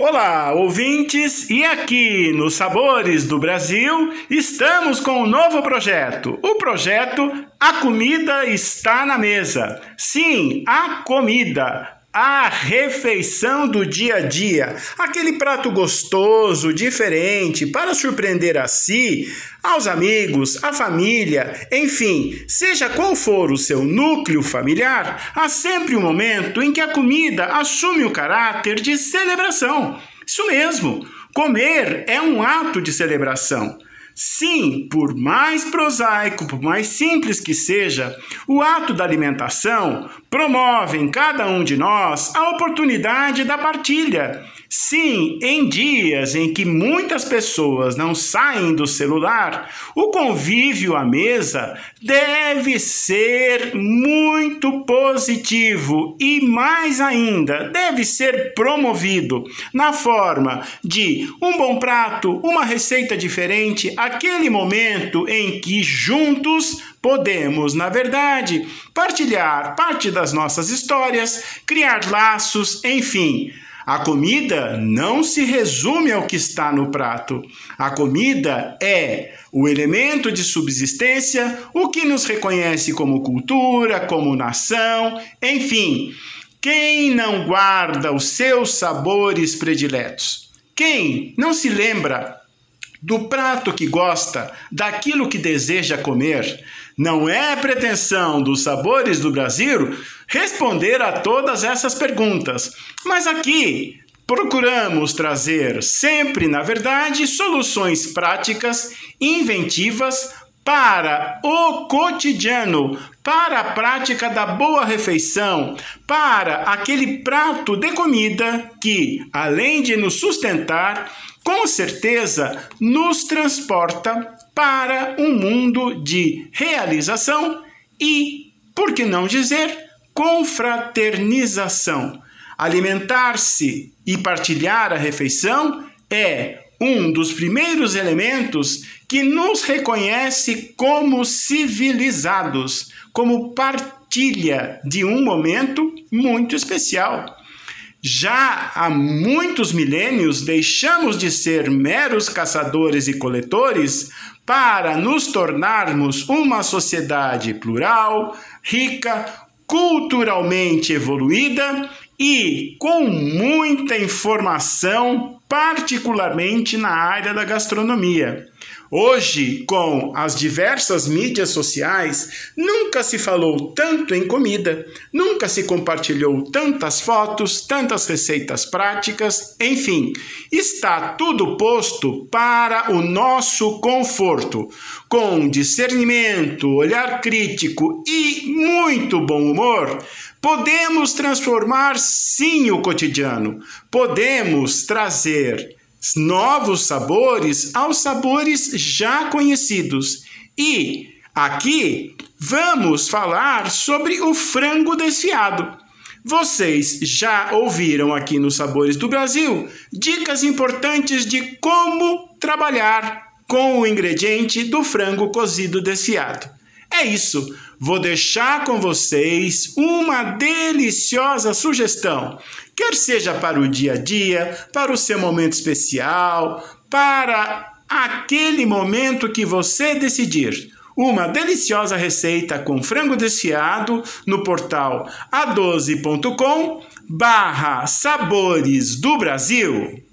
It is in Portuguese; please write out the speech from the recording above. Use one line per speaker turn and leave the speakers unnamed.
Olá, ouvintes, e aqui nos Sabores do Brasil estamos com um novo projeto. O projeto A Comida Está na Mesa. Sim, a comida a refeição do dia a dia, aquele prato gostoso, diferente, para surpreender a si, aos amigos, à família, enfim, seja qual for o seu núcleo familiar, há sempre um momento em que a comida assume o caráter de celebração. Isso mesmo, comer é um ato de celebração. Sim, por mais prosaico, por mais simples que seja, o ato da alimentação promove em cada um de nós a oportunidade da partilha. Sim, em dias em que muitas pessoas não saem do celular, o convívio à mesa deve ser muito positivo e, mais ainda, deve ser promovido na forma de um bom prato, uma receita diferente, aquele momento em que juntos podemos, na verdade, partilhar parte das nossas histórias, criar laços, enfim. A comida não se resume ao que está no prato. A comida é o elemento de subsistência, o que nos reconhece como cultura, como nação, enfim. Quem não guarda os seus sabores prediletos? Quem não se lembra do prato que gosta, daquilo que deseja comer. Não é pretensão dos sabores do Brasil responder a todas essas perguntas, mas aqui procuramos trazer sempre, na verdade, soluções práticas, inventivas para o cotidiano, para a prática da boa refeição, para aquele prato de comida que, além de nos sustentar, com certeza nos transporta para um mundo de realização e, por que não dizer, confraternização. Alimentar-se e partilhar a refeição é um dos primeiros elementos que nos reconhece como civilizados, como partilha de um momento muito especial. Já há muitos milênios deixamos de ser meros caçadores e coletores para nos tornarmos uma sociedade plural, rica, culturalmente evoluída e com muita informação, particularmente na área da gastronomia. Hoje, com as diversas mídias sociais, nunca se falou tanto em comida, nunca se compartilhou tantas fotos, tantas receitas práticas, enfim, está tudo posto para o nosso conforto. Com discernimento, olhar crítico e muito bom humor, podemos transformar sim o cotidiano, podemos trazer novos sabores aos sabores já conhecidos. E aqui vamos falar sobre o frango desfiado. Vocês já ouviram aqui nos Sabores do Brasil dicas importantes de como trabalhar com o ingrediente do frango cozido desfiado. É isso. Vou deixar com vocês uma deliciosa sugestão, quer seja para o dia a dia, para o seu momento especial, para aquele momento que você decidir. Uma deliciosa receita com frango desfiado no portal a12.com barra sabores do Brasil.